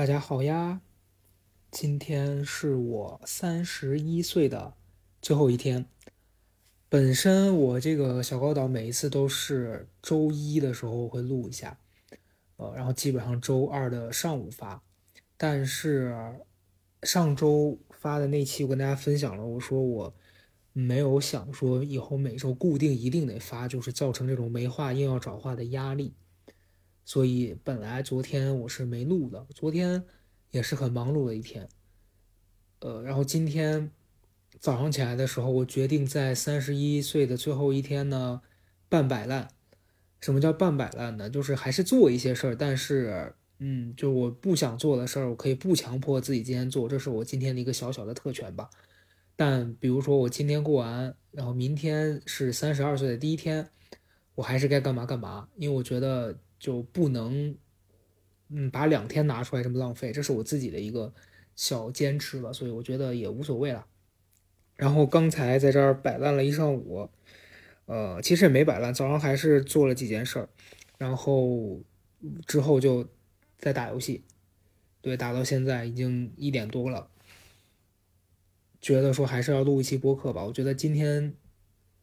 大家好呀，今天是我三十一岁的最后一天。本身我这个小高岛每一次都是周一的时候会录一下，呃，然后基本上周二的上午发。但是上周发的那期我跟大家分享了，我说我没有想说以后每周固定一定得发，就是造成这种没话硬要找话的压力。所以本来昨天我是没录的，昨天也是很忙碌的一天。呃，然后今天早上起来的时候，我决定在三十一岁的最后一天呢，半摆烂。什么叫半摆烂呢？就是还是做一些事儿，但是，嗯，就我不想做的事儿，我可以不强迫自己今天做，这是我今天的一个小小的特权吧。但比如说我今天过完，然后明天是三十二岁的第一天，我还是该干嘛干嘛，因为我觉得。就不能，嗯，把两天拿出来这么浪费，这是我自己的一个小坚持了，所以我觉得也无所谓了。然后刚才在这儿摆烂了一上午，呃，其实也没摆烂，早上还是做了几件事儿，然后之后就在打游戏，对，打到现在已经一点多了，觉得说还是要录一期播客吧。我觉得今天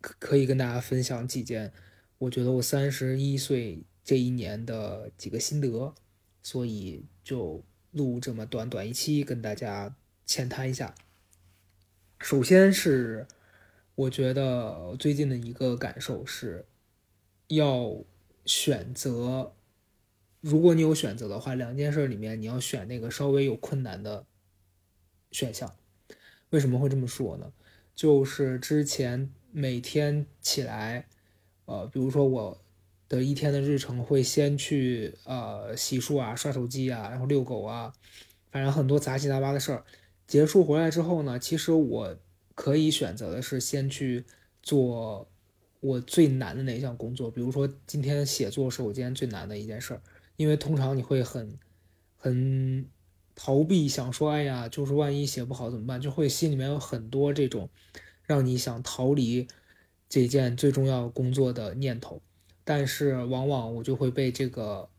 可可以跟大家分享几件，我觉得我三十一岁。这一年的几个心得，所以就录这么短短一期，跟大家浅谈一下。首先是我觉得最近的一个感受是，要选择，如果你有选择的话，两件事里面你要选那个稍微有困难的选项。为什么会这么说呢？就是之前每天起来，呃，比如说我。的一天的日程会先去呃洗漱啊、刷手机啊，然后遛狗啊，反正很多杂七杂八的事儿。结束回来之后呢，其实我可以选择的是先去做我最难的那一项工作，比如说今天写作是我今天最难的一件事儿，因为通常你会很很逃避，想说哎呀，就是万一写不好怎么办，就会心里面有很多这种让你想逃离这件最重要工作的念头。但是往往我就会被这个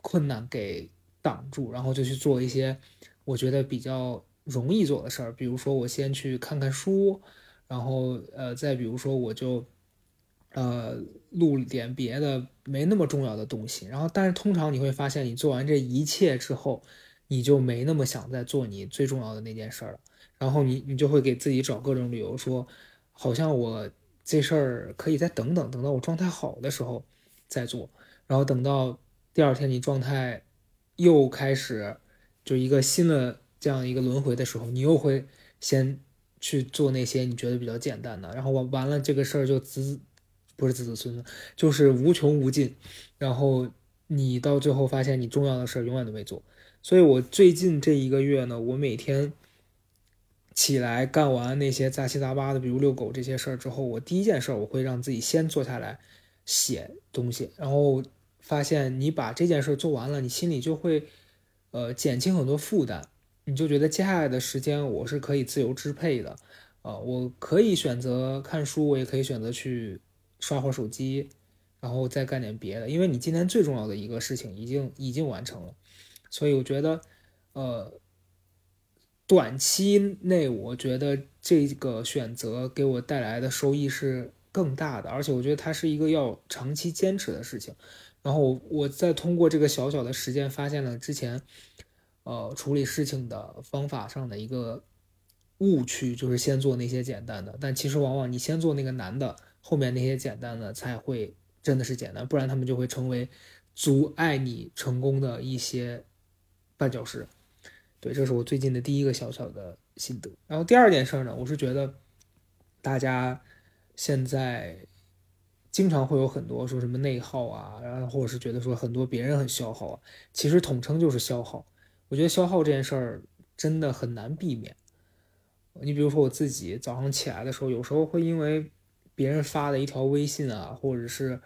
困难给挡住，然后就去做一些我觉得比较容易做的事儿，比如说我先去看看书，然后呃，再比如说我就呃录点别的没那么重要的东西，然后但是通常你会发现，你做完这一切之后，你就没那么想再做你最重要的那件事儿了，然后你你就会给自己找各种理由说，好像我。这事儿可以再等等，等到我状态好的时候再做，然后等到第二天你状态又开始就一个新的这样一个轮回的时候，你又会先去做那些你觉得比较简单的，然后完完了这个事儿就子不是子子孙孙，就是无穷无尽，然后你到最后发现你重要的事儿永远都没做，所以我最近这一个月呢，我每天。起来干完那些杂七杂八的，比如遛狗这些事儿之后，我第一件事我会让自己先坐下来写东西，然后发现你把这件事做完了，你心里就会呃减轻很多负担，你就觉得接下来的时间我是可以自由支配的，呃，我可以选择看书，我也可以选择去刷会儿手机，然后再干点别的，因为你今天最重要的一个事情已经已经完成了，所以我觉得呃。短期内，我觉得这个选择给我带来的收益是更大的，而且我觉得它是一个要长期坚持的事情。然后我再通过这个小小的时间，发现了之前，呃，处理事情的方法上的一个误区，就是先做那些简单的。但其实往往你先做那个难的，后面那些简单的才会真的是简单，不然他们就会成为阻碍你成功的一些绊脚石。对，这是我最近的第一个小小的心得。然后第二件事呢，我是觉得大家现在经常会有很多说什么内耗啊，然后或者是觉得说很多别人很消耗啊，其实统称就是消耗。我觉得消耗这件事儿真的很难避免。你比如说我自己早上起来的时候，有时候会因为别人发的一条微信啊，或者是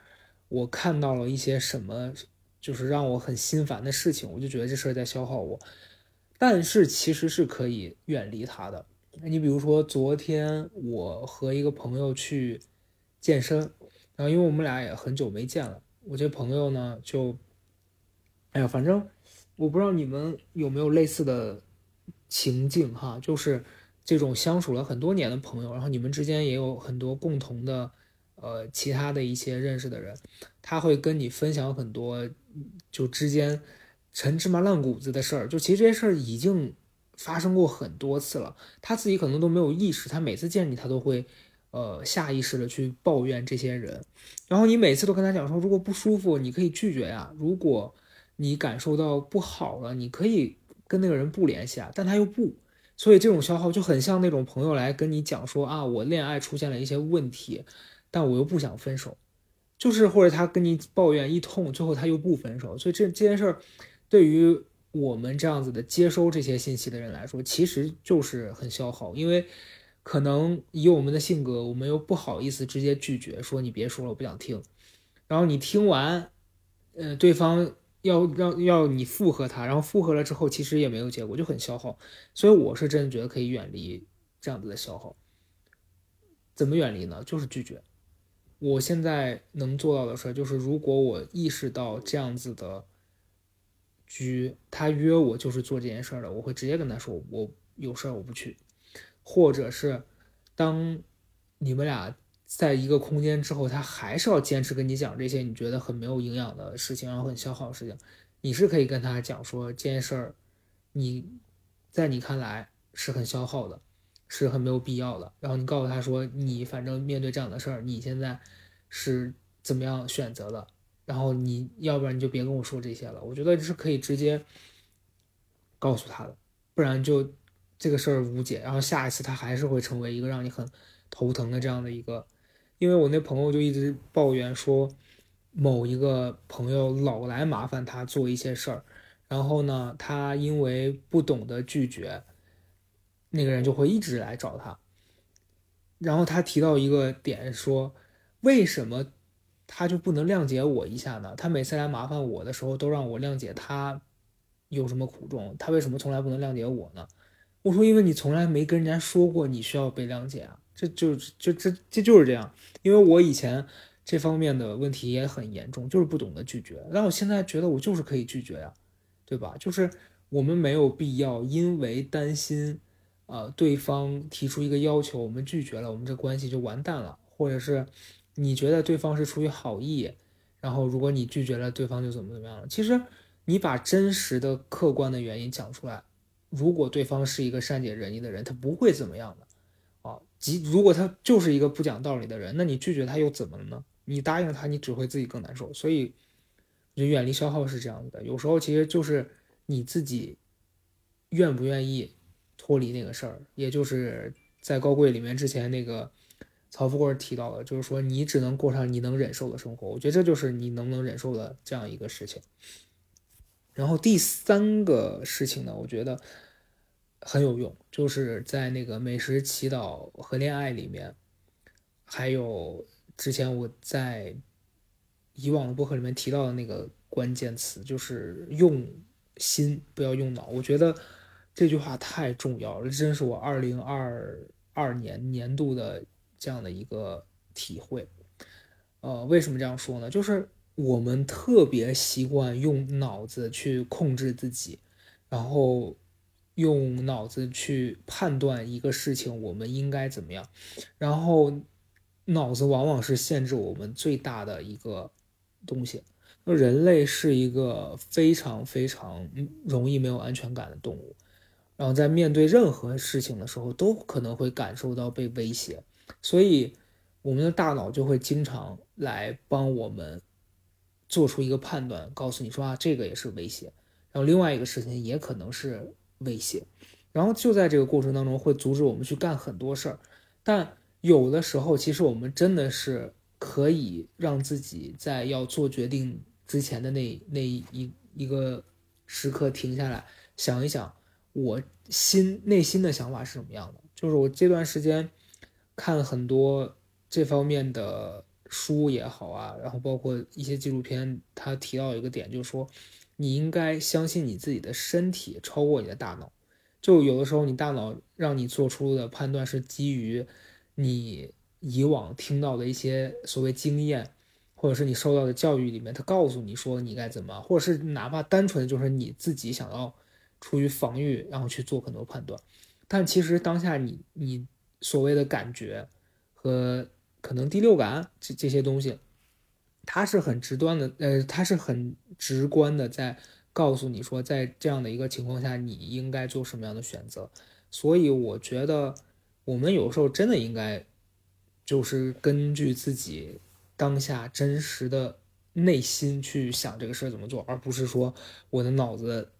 我看到了一些什么，就是让我很心烦的事情，我就觉得这事儿在消耗我。但是其实是可以远离它的。你比如说，昨天我和一个朋友去健身，然后因为我们俩也很久没见了，我这朋友呢就，哎呀，反正我不知道你们有没有类似的情境哈，就是这种相处了很多年的朋友，然后你们之间也有很多共同的呃其他的一些认识的人，他会跟你分享很多就之间陈芝麻烂谷子的事儿，就其实这些事儿已经发生过很多次了，他自己可能都没有意识，他每次见你他都会。呃，下意识的去抱怨这些人，然后你每次都跟他讲说，如果不舒服，你可以拒绝呀。如果你感受到不好了，你可以跟那个人不联系啊。但他又不，所以这种消耗就很像那种朋友来跟你讲说啊，我恋爱出现了一些问题，但我又不想分手，就是或者他跟你抱怨一通，最后他又不分手。所以这这件事儿，对于我们这样子的接收这些信息的人来说，其实就是很消耗，因为。可能以我们的性格，我们又不好意思直接拒绝，说你别说了，我不想听。然后你听完，呃，对方要让要你附和他，然后附和了之后，其实也没有结果，就很消耗。所以我是真的觉得可以远离这样子的消耗。怎么远离呢？就是拒绝。我现在能做到的事儿就是，如果我意识到这样子的局，他约我就是做这件事儿的，我会直接跟他说，我有事儿我不去。或者是，当你们俩在一个空间之后，他还是要坚持跟你讲这些你觉得很没有营养的事情，然后很消耗的事情，你是可以跟他讲说这件事儿，你在你看来是很消耗的，是很没有必要的。然后你告诉他说，你反正面对这样的事儿，你现在是怎么样选择的？然后你要不然你就别跟我说这些了。我觉得是可以直接告诉他的，不然就。这个事儿无解，然后下一次他还是会成为一个让你很头疼的这样的一个，因为我那朋友就一直抱怨说，某一个朋友老来麻烦他做一些事儿，然后呢，他因为不懂得拒绝，那个人就会一直来找他，然后他提到一个点说，为什么他就不能谅解我一下呢？他每次来麻烦我的时候，都让我谅解他有什么苦衷，他为什么从来不能谅解我呢？我说，因为你从来没跟人家说过你需要被谅解啊，这就就这这就是这样。因为我以前这方面的问题也很严重，就是不懂得拒绝。但我现在觉得我就是可以拒绝呀，对吧？就是我们没有必要因为担心，呃，对方提出一个要求，我们拒绝了，我们这关系就完蛋了。或者是你觉得对方是出于好意，然后如果你拒绝了，对方就怎么怎么样了。其实你把真实的、客观的原因讲出来。如果对方是一个善解人意的人，他不会怎么样的，啊，即如果他就是一个不讲道理的人，那你拒绝他又怎么了呢？你答应他，你只会自己更难受。所以，就远离消耗是这样子的。有时候其实就是你自己愿不愿意脱离那个事儿，也就是在高贵里面之前那个曹富贵提到的，就是说你只能过上你能忍受的生活。我觉得这就是你能不能忍受的这样一个事情。然后第三个事情呢，我觉得很有用，就是在那个美食祈祷和恋爱里面，还有之前我在以往的播客里面提到的那个关键词，就是用心不要用脑。我觉得这句话太重要了，真是我二零二二年年度的这样的一个体会。呃，为什么这样说呢？就是。我们特别习惯用脑子去控制自己，然后用脑子去判断一个事情我们应该怎么样，然后脑子往往是限制我们最大的一个东西。那人类是一个非常非常容易没有安全感的动物，然后在面对任何事情的时候都可能会感受到被威胁，所以我们的大脑就会经常来帮我们。做出一个判断，告诉你说啊，这个也是威胁，然后另外一个事情也可能是威胁，然后就在这个过程当中会阻止我们去干很多事儿。但有的时候，其实我们真的是可以让自己在要做决定之前的那那一一个时刻停下来，想一想我心内心的想法是什么样的。就是我这段时间看很多这方面的。书也好啊，然后包括一些纪录片，他提到一个点，就是说，你应该相信你自己的身体超过你的大脑。就有的时候，你大脑让你做出的判断是基于你以往听到的一些所谓经验，或者是你受到的教育里面，他告诉你说你该怎么，或者是哪怕单纯的就是你自己想要出于防御，然后去做很多判断。但其实当下你你所谓的感觉和可能第六感这这些东西，它是很直端的，呃，它是很直观的在告诉你说，在这样的一个情况下，你应该做什么样的选择。所以我觉得我们有时候真的应该就是根据自己当下真实的内心去想这个事儿怎么做，而不是说我的脑子。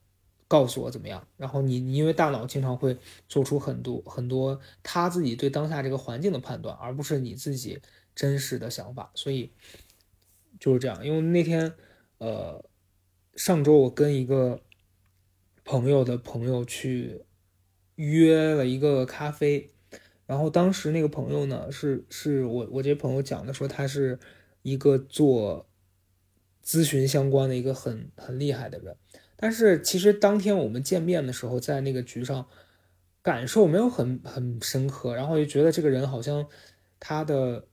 告诉我怎么样？然后你你因为大脑经常会做出很多很多他自己对当下这个环境的判断，而不是你自己真实的想法。所以就是这样。因为那天呃上周我跟一个朋友的朋友去约了一个咖啡，然后当时那个朋友呢是是我我这朋友讲的说他是一个做咨询相关的一个很很厉害的人。但是其实当天我们见面的时候，在那个局上感受没有很很深刻，然后就觉得这个人好像他的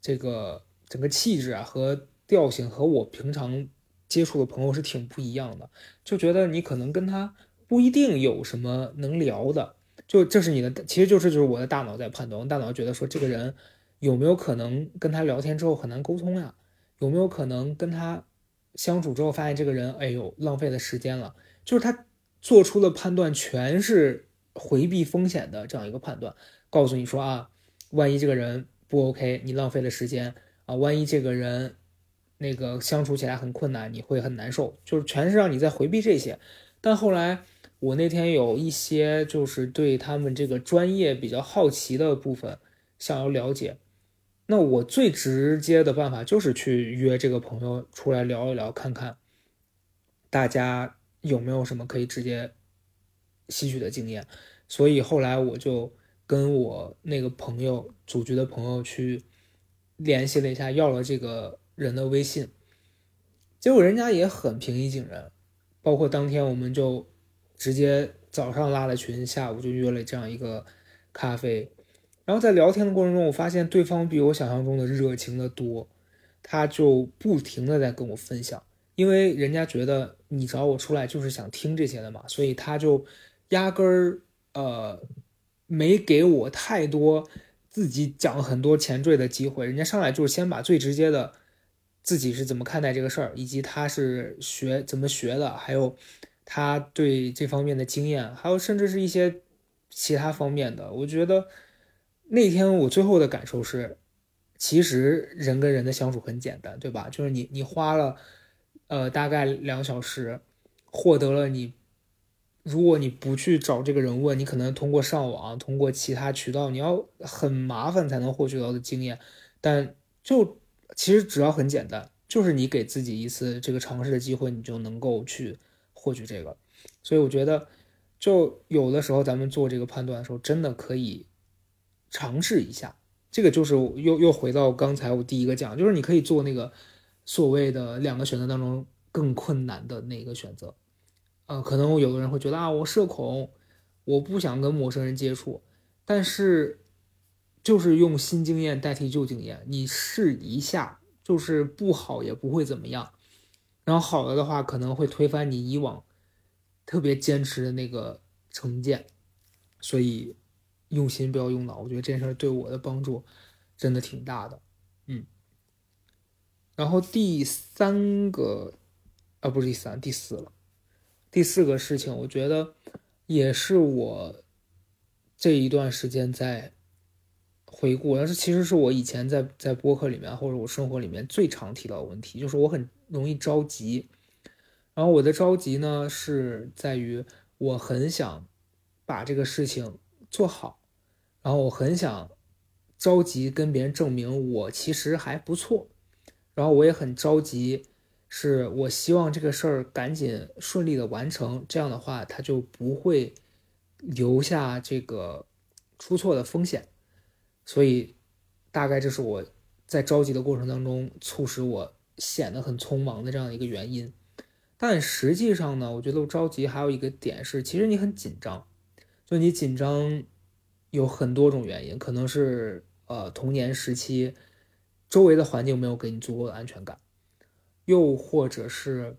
这个整个气质啊和调性和我平常接触的朋友是挺不一样的，就觉得你可能跟他不一定有什么能聊的，就这是你的，其实就是就是我的大脑在判断，我大脑觉得说这个人有没有可能跟他聊天之后很难沟通呀，有没有可能跟他。相处之后发现这个人，哎呦，浪费了时间了。就是他做出的判断全是回避风险的这样一个判断，告诉你说啊，万一这个人不 OK，你浪费了时间啊，万一这个人那个相处起来很困难，你会很难受，就是全是让你在回避这些。但后来我那天有一些就是对他们这个专业比较好奇的部分，想要了解。那我最直接的办法就是去约这个朋友出来聊一聊，看看大家有没有什么可以直接吸取的经验。所以后来我就跟我那个朋友组局的朋友去联系了一下，要了这个人的微信。结果人家也很平易近人，包括当天我们就直接早上拉了群，下午就约了这样一个咖啡。然后在聊天的过程中，我发现对方比我想象中的热情的多，他就不停的在跟我分享，因为人家觉得你找我出来就是想听这些的嘛，所以他就压根儿呃没给我太多自己讲很多前缀的机会，人家上来就是先把最直接的自己是怎么看待这个事儿，以及他是学怎么学的，还有他对这方面的经验，还有甚至是一些其他方面的，我觉得。那天我最后的感受是，其实人跟人的相处很简单，对吧？就是你你花了，呃，大概两小时，获得了你，如果你不去找这个人问，你可能通过上网，通过其他渠道，你要很麻烦才能获取到的经验。但就其实只要很简单，就是你给自己一次这个尝试的机会，你就能够去获取这个。所以我觉得，就有的时候咱们做这个判断的时候，真的可以。尝试一下，这个就是又又回到刚才我第一个讲，就是你可以做那个所谓的两个选择当中更困难的那个选择。呃，可能有的人会觉得啊，我社恐，我不想跟陌生人接触，但是就是用新经验代替旧经验，你试一下，就是不好也不会怎么样，然后好了的话可能会推翻你以往特别坚持的那个成见，所以。用心不要用脑，我觉得这件事对我的帮助真的挺大的，嗯。然后第三个，啊，不是第三，第四了。第四个事情，我觉得也是我这一段时间在回顾，但是其实是我以前在在播客里面或者我生活里面最常提到的问题，就是我很容易着急。然后我的着急呢，是在于我很想把这个事情做好。然后我很想着急跟别人证明我其实还不错，然后我也很着急，是我希望这个事儿赶紧顺利的完成，这样的话他就不会留下这个出错的风险，所以大概这是我在着急的过程当中促使我显得很匆忙的这样一个原因。但实际上呢，我觉得我着急还有一个点是，其实你很紧张，就你紧张。有很多种原因，可能是呃童年时期周围的环境没有给你足够的安全感，又或者是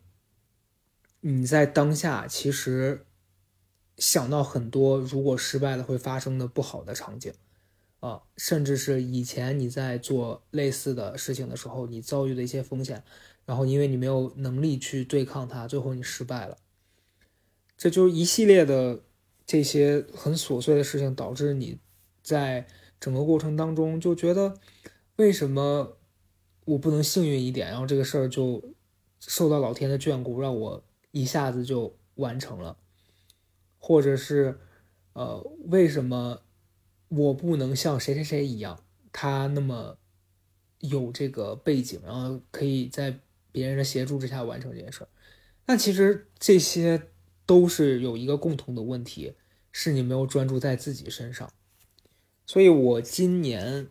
你在当下其实想到很多如果失败了会发生的不好的场景。啊，甚至是以前你在做类似的事情的时候，你遭遇的一些风险，然后因为你没有能力去对抗它，最后你失败了。这就是一系列的这些很琐碎的事情，导致你在整个过程当中就觉得，为什么我不能幸运一点，然后这个事儿就受到老天的眷顾，让我一下子就完成了，或者是呃，为什么？我不能像谁谁谁一样，他那么有这个背景，然后可以在别人的协助之下完成这件事儿。那其实这些都是有一个共同的问题，是你没有专注在自己身上。所以我今年，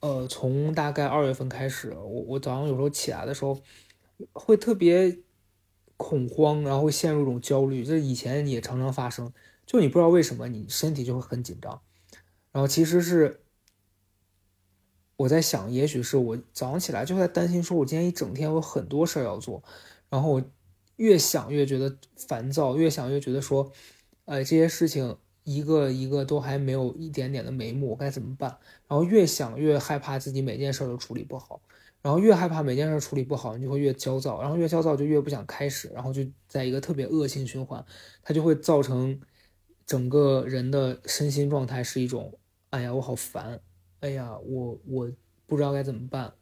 呃，从大概二月份开始，我我早上有时候起来的时候会特别恐慌，然后陷入一种焦虑，这以前也常常发生。就你不知道为什么你身体就会很紧张，然后其实是我在想，也许是我早上起来就在担心，说我今天一整天有很多事儿要做，然后我越想越觉得烦躁，越想越觉得说，呃，这些事情一个一个都还没有一点点的眉目，我该怎么办？然后越想越害怕自己每件事都处理不好，然后越害怕每件事处理不好，你就会越焦躁，然后越焦躁就越不想开始，然后就在一个特别恶性循环，它就会造成。整个人的身心状态是一种，哎呀，我好烦，哎呀，我我不知道该怎么办，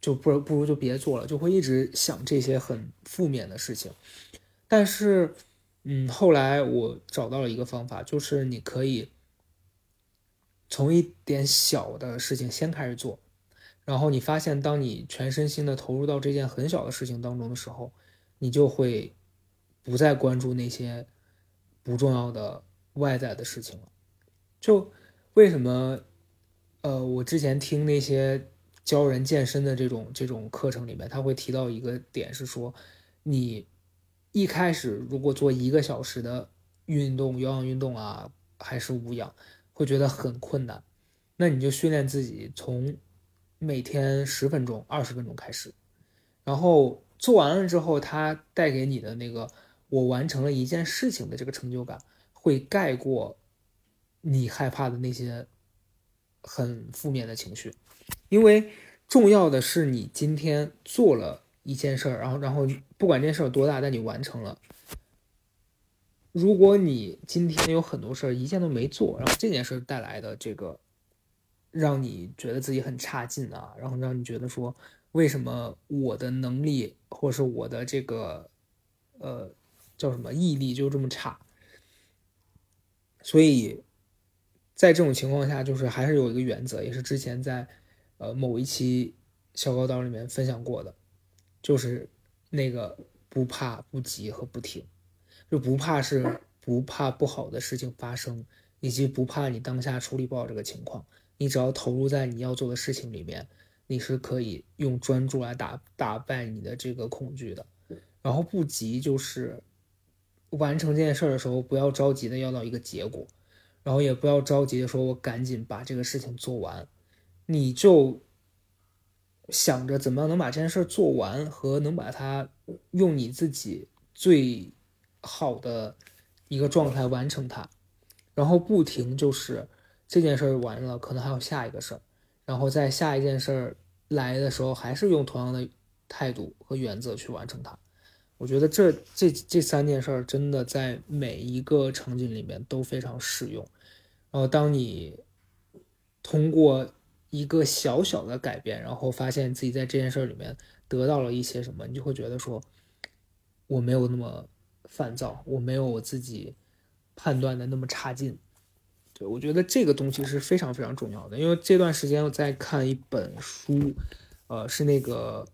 就不不如就别做了，就会一直想这些很负面的事情。但是，嗯，后来我找到了一个方法，就是你可以从一点小的事情先开始做，然后你发现，当你全身心的投入到这件很小的事情当中的时候，你就会不再关注那些。不重要的外在的事情了，就为什么？呃，我之前听那些教人健身的这种这种课程里面，他会提到一个点是说，你一开始如果做一个小时的运动，有氧运动啊，还是无氧，会觉得很困难，那你就训练自己从每天十分钟、二十分钟开始，然后做完了之后，它带给你的那个。我完成了一件事情的这个成就感，会盖过你害怕的那些很负面的情绪，因为重要的是你今天做了一件事儿，然后然后不管这件事有多大，但你完成了。如果你今天有很多事儿一件都没做，然后这件事带来的这个让你觉得自己很差劲啊，然后让你觉得说为什么我的能力或是我的这个呃。叫什么毅力就这么差，所以在这种情况下，就是还是有一个原则，也是之前在呃某一期小高岛里面分享过的，就是那个不怕不急和不停，就不怕是不怕不好的事情发生，以及不怕你当下处理不好这个情况，你只要投入在你要做的事情里面，你是可以用专注来打打败你的这个恐惧的，然后不急就是。完成这件事儿的时候，不要着急的要到一个结果，然后也不要着急的说“我赶紧把这个事情做完”，你就想着怎么样能把这件事做完，和能把它用你自己最好的一个状态完成它，然后不停就是这件事完了，可能还有下一个事儿，然后在下一件事儿来的时候，还是用同样的态度和原则去完成它。我觉得这这这三件事儿真的在每一个场景里面都非常适用。然后，当你通过一个小小的改变，然后发现自己在这件事儿里面得到了一些什么，你就会觉得说，我没有那么烦躁，我没有我自己判断的那么差劲。对我觉得这个东西是非常非常重要的。因为这段时间我在看一本书，呃，是那个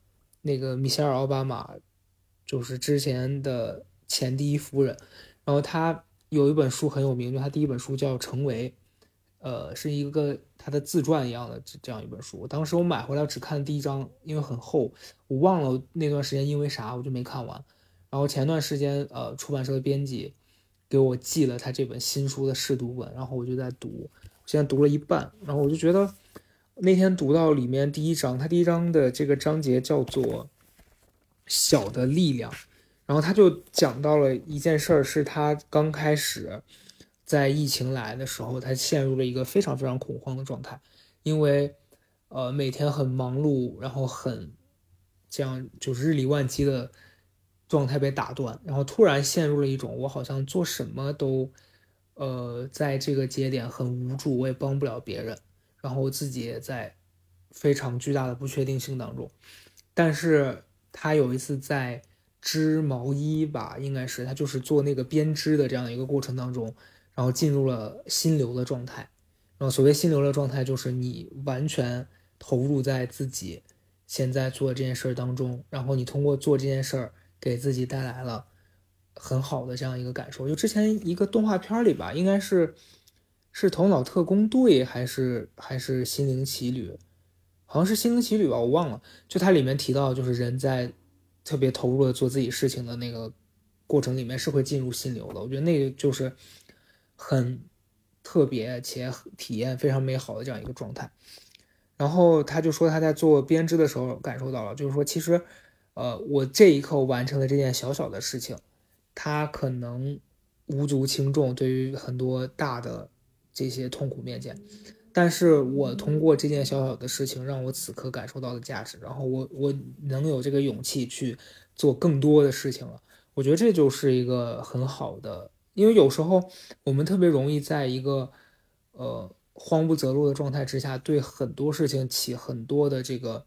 那个米歇尔奥巴马。就是之前的前第一夫人，然后他有一本书很有名，就他第一本书叫《成为》，呃，是一个他的自传一样的这样一本书。当时我买回来只看第一章，因为很厚，我忘了那段时间因为啥我就没看完。然后前段时间，呃，出版社的编辑给我寄了他这本新书的试读本，然后我就在读，现在读了一半，然后我就觉得，那天读到里面第一章，他第一章的这个章节叫做“小的力量”，然后他就讲到了一件事儿，是他刚开始在疫情来的时候，他陷入了一个非常非常恐慌的状态，因为呃每天很忙碌，然后很这样就是日理万机的状态被打断，然后突然陷入了一种我好像做什么都呃在这个节点很无助，我也帮不了别人。然后我自己也在非常巨大的不确定性当中，但是他有一次在织毛衣吧，应该是他就是做那个编织的这样一个过程当中，然后进入了心流的状态。然后所谓心流的状态，就是你完全投入在自己现在做这件事儿当中，然后你通过做这件事儿给自己带来了很好的这样一个感受。就之前一个动画片里吧，应该是。是头脑特工队还是还是心灵奇旅？好像是心灵奇旅吧，我忘了。就它里面提到，就是人在特别投入的做自己事情的那个过程里面，是会进入心流的。我觉得那个就是很特别且体验非常美好的这样一个状态。然后他就说他在做编织的时候感受到了，就是说其实，呃，我这一刻完成的这件小小的事情，它可能无足轻重，对于很多大的。这些痛苦面前，但是我通过这件小小的事情，让我此刻感受到的价值，然后我我能有这个勇气去做更多的事情了。我觉得这就是一个很好的，因为有时候我们特别容易在一个呃慌不择路的状态之下，对很多事情起很多的这个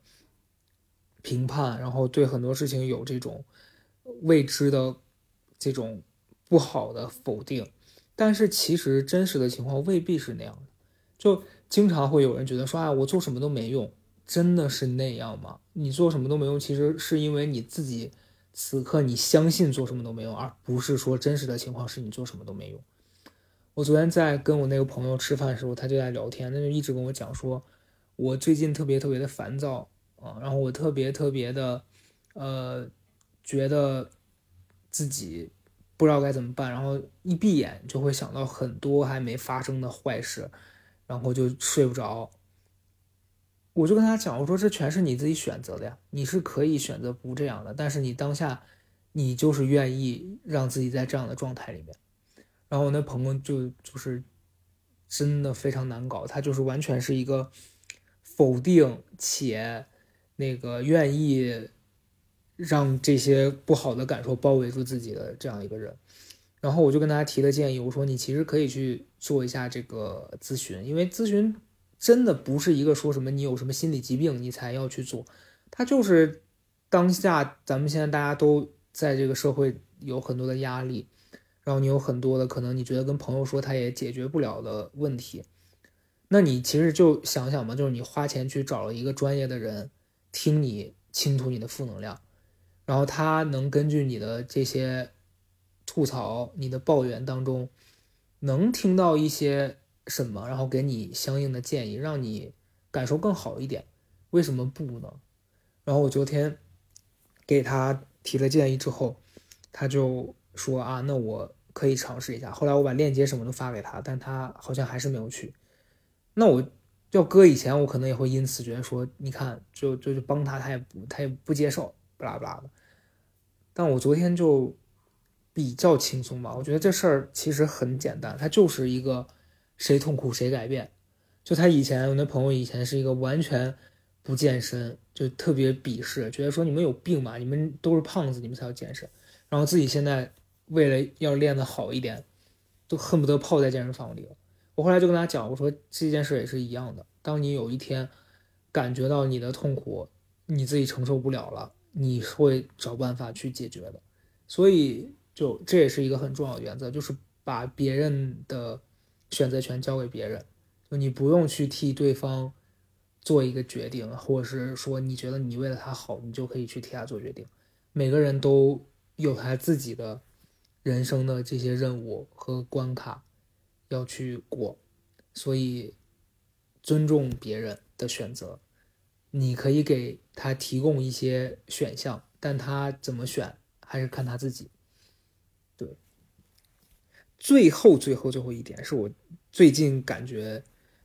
评判，然后对很多事情有这种未知的这种不好的否定。但是其实真实的情况未必是那样的，就经常会有人觉得说啊，我做什么都没用，真的是那样吗？你做什么都没用，其实是因为你自己此刻你相信做什么都没用，而不是说真实的情况是你做什么都没用。我昨天在跟我那个朋友吃饭的时候，他就在聊天，他就一直跟我讲说，我最近特别特别的烦躁啊，然后我特别特别的，呃，觉得自己。不知道该怎么办，然后一闭眼就会想到很多还没发生的坏事，然后就睡不着。我就跟他讲，我说这全是你自己选择的呀，你是可以选择不这样的，但是你当下你就是愿意让自己在这样的状态里面。然后我那朋友就就是真的非常难搞，他就是完全是一个否定且那个愿意。让这些不好的感受包围住自己的这样一个人，然后我就跟大家提了建议，我说你其实可以去做一下这个咨询，因为咨询真的不是一个说什么你有什么心理疾病你才要去做，它就是当下咱们现在大家都在这个社会有很多的压力，然后你有很多的可能你觉得跟朋友说他也解决不了的问题，那你其实就想想嘛，就是你花钱去找了一个专业的人听你倾吐你的负能量。然后他能根据你的这些吐槽、你的抱怨当中，能听到一些什么，然后给你相应的建议，让你感受更好一点。为什么不呢？然后我昨天给他提了建议之后，他就说啊，那我可以尝试一下。后来我把链接什么都发给他，但他好像还是没有去。那我要搁以前，我可能也会因此觉得说，你看，就就就帮他，他也不他也不接受，不拉不拉的。但我昨天就比较轻松吧，我觉得这事儿其实很简单，它就是一个谁痛苦谁改变。就他以前，我那朋友以前是一个完全不健身，就特别鄙视，觉得说你们有病吧，你们都是胖子，你们才要健身。然后自己现在为了要练得好一点，都恨不得泡在健身房里。我后来就跟他讲，我说这件事也是一样的，当你有一天感觉到你的痛苦你自己承受不了了。你会找办法去解决的，所以就这也是一个很重要的原则，就是把别人的选择权交给别人，就你不用去替对方做一个决定，或者是说你觉得你为了他好，你就可以去替他做决定。每个人都有他自己的人生的这些任务和关卡要去过，所以尊重别人的选择。你可以给他提供一些选项，但他怎么选还是看他自己。最后最后最后一点是我最近感觉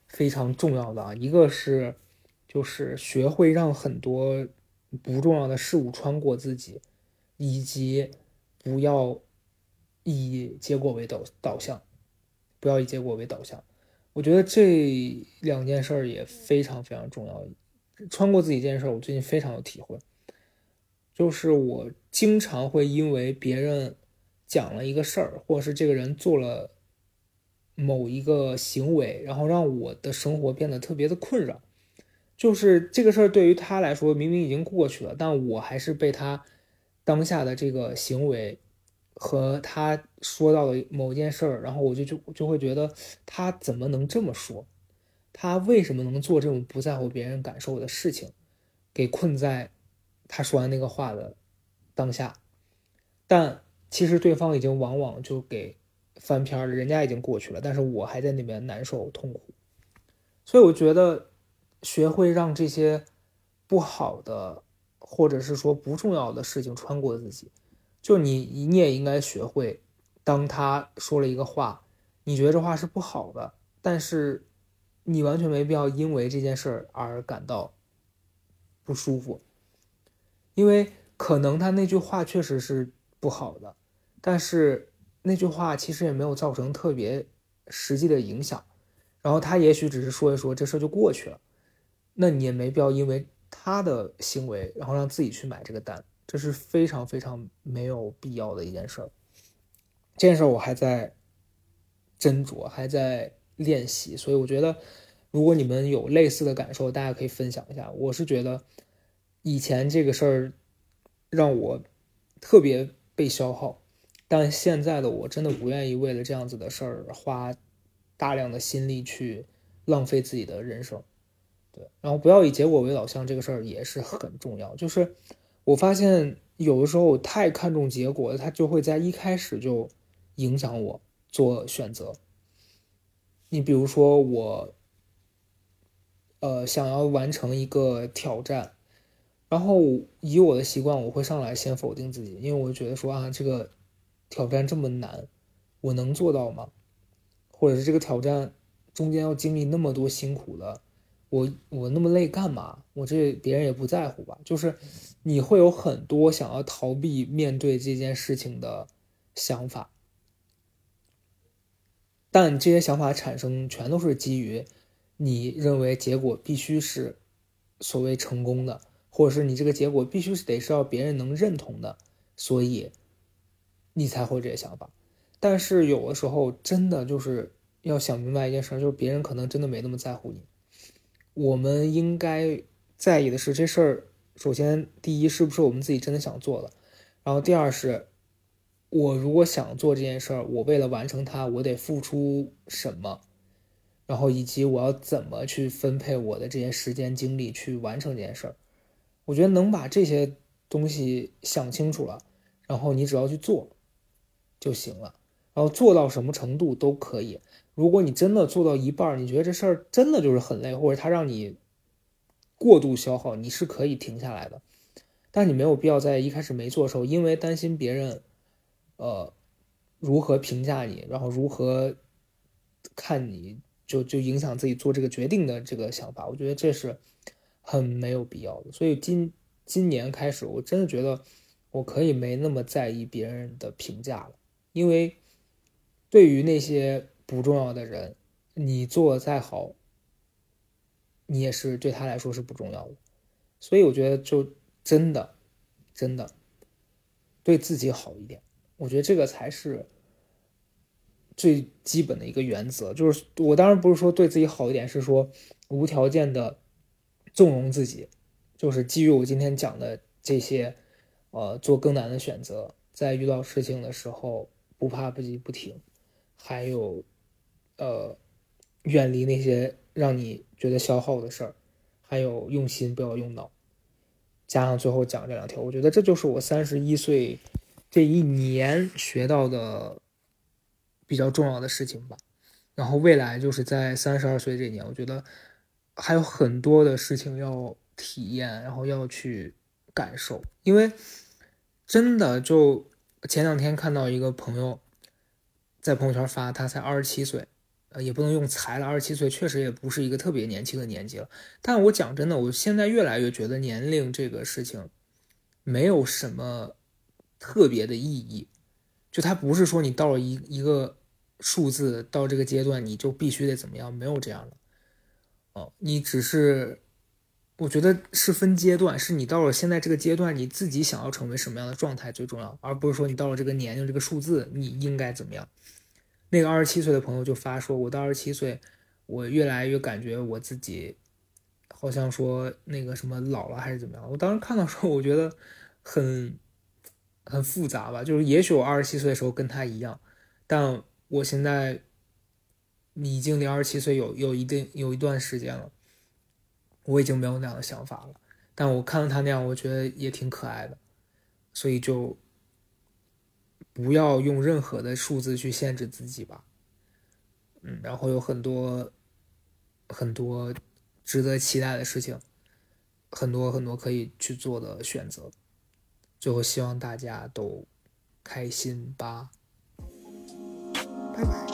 非常重要的啊，一个是就是学会让很多不重要的事物穿过自己，以及不要以结果为导导向，不要以结果为导向。我觉得这两件事儿也非常非常重要。穿过自己这件事儿，我最近非常有体会，就是我经常会因为别人讲了一个事儿，或者是这个人做了某一个行为，然后让我的生活变得特别的困扰。就是这个事儿对于他来说明明已经过去了，但我还是被他当下的这个行为和他说到的某件事儿，然后我就就就会觉得他怎么能这么说？他为什么能做这种不在乎别人感受的事情？给困在他说完那个话的当下，但其实对方已经往往就给翻篇了，人家已经过去了，但是我还在那边难受痛苦。所以我觉得，学会让这些不好的或者是说不重要的事情穿过自己，就你你也应该学会，当他说了一个话，你觉得这话是不好的，但是。你完全没必要因为这件事而感到不舒服，因为可能他那句话确实是不好的，但是那句话其实也没有造成特别实际的影响，然后他也许只是说一说，这事儿就过去了，那你也没必要因为他的行为，然后让自己去买这个单，这是非常非常没有必要的一件事儿。这件事儿我还在斟酌，还在。练习，所以我觉得，如果你们有类似的感受，大家可以分享一下。我是觉得，以前这个事儿让我特别被消耗，但现在的我真的不愿意为了这样子的事儿花大量的心力去浪费自己的人生。对，然后不要以结果为导向，这个事儿也是很重要。就是我发现有的时候我太看重结果，它就会在一开始就影响我做选择。你比如说我，呃，想要完成一个挑战，然后以我的习惯，我会上来先否定自己，因为我觉得说啊，这个挑战这么难，我能做到吗？或者是这个挑战中间要经历那么多辛苦了，我我那么累干嘛？我这别人也不在乎吧？就是你会有很多想要逃避面对这件事情的想法。但这些想法产生全都是基于你认为结果必须是所谓成功的，或者是你这个结果必须是得是要别人能认同的，所以你才会这些想法。但是有的时候真的就是要想明白一件事，就是别人可能真的没那么在乎你。我们应该在意的是这事儿，首先第一是不是我们自己真的想做的，然后第二是。我如果想做这件事儿，我为了完成它，我得付出什么？然后以及我要怎么去分配我的这些时间精力去完成这件事儿？我觉得能把这些东西想清楚了，然后你只要去做就行了。然后做到什么程度都可以。如果你真的做到一半，你觉得这事儿真的就是很累，或者它让你过度消耗，你是可以停下来的。但你没有必要在一开始没做的时候，因为担心别人。呃，如何评价你，然后如何看你，就就影响自己做这个决定的这个想法，我觉得这是很没有必要的。所以今今年开始，我真的觉得我可以没那么在意别人的评价了，因为对于那些不重要的人，你做再好，你也是对他来说是不重要的。所以我觉得，就真的真的对自己好一点。我觉得这个才是最基本的一个原则。就是我当然不是说对自己好一点，是说无条件的纵容自己。就是基于我今天讲的这些，呃，做更难的选择，在遇到事情的时候不怕不急不停，还有呃，远离那些让你觉得消耗的事儿，还有用心不要用脑，加上最后讲这两条，我觉得这就是我三十一岁。这一年学到的比较重要的事情吧，然后未来就是在三十二岁这一年，我觉得还有很多的事情要体验，然后要去感受。因为真的，就前两天看到一个朋友在朋友圈发，他才二十七岁，呃，也不能用才了，二十七岁确实也不是一个特别年轻的年纪了。但我讲真的，我现在越来越觉得年龄这个事情没有什么特别的意义，就它不是说你到了一一个数字到这个阶段你就必须得怎么样，没有这样的。哦，你只是。我觉得是分阶段，是你到了现在这个阶段，你自己想要成为什么样的状态最重要，而不是说你到了这个年龄这个数字你应该怎么样。那个二十七岁的朋友就发说，我到二十七岁，我越来越感觉我自己好像说那个什么老了还是怎么样。我当时看到时候，我觉得很很复杂吧，就是也许我二十七岁的时候跟他一样，但我现在已经离二十七岁有有一定有一段时间了。我已经没有那样的想法了，但我看到他那样，我觉得也挺可爱的，所以就不要用任何的数字去限制自己吧。嗯，然后有很多很多值得期待的事情，很多很多可以去做的选择。最后，希望大家都开心吧。拜拜